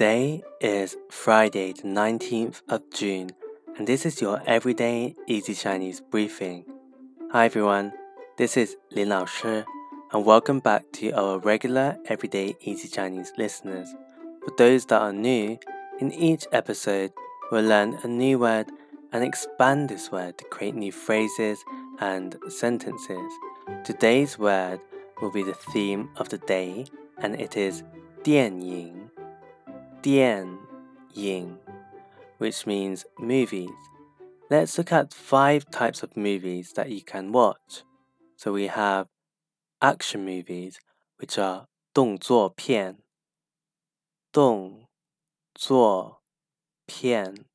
Today is Friday, the 19th of June, and this is your everyday easy Chinese briefing. Hi everyone, this is Lin Lao Shi, and welcome back to our regular everyday easy Chinese listeners. For those that are new, in each episode, we'll learn a new word and expand this word to create new phrases and sentences. Today's word will be the theme of the day, and it is 电影电影, which means movies. Let's look at five types of movies that you can watch. So we have action movies, which are 动作片,动作片.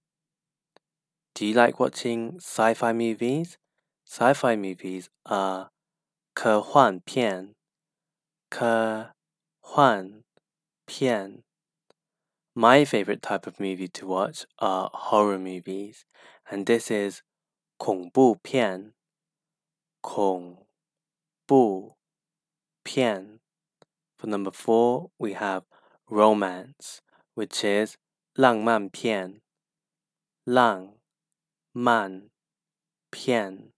Do you like watching sci-fi movies? Sci-fi movies are 科幻片,科幻片. My favorite type of movie to watch are horror movies, and this is 恐怖片,恐怖片. For number four, we have romance, which is 浪漫片,浪漫片.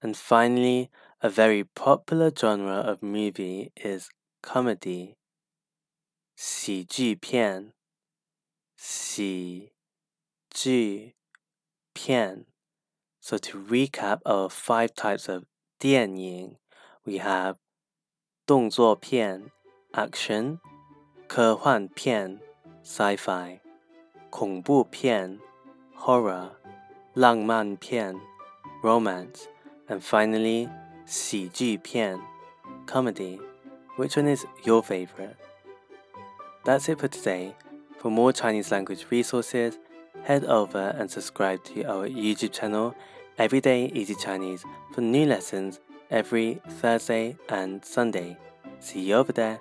And finally, a very popular genre of movie is comedy, 喜剧片 喜剧片. So to recap our five types of 电影, we have 动作片 action, 科幻片 sci-fi, 恐怖片 horror, 浪漫片 romance, and finally 喜剧片 comedy. Which one is your favorite? That's it for today. For more Chinese language resources, head over and subscribe to our YouTube channel, Everyday Easy Chinese, for new lessons every Thursday and Sunday. See you over there.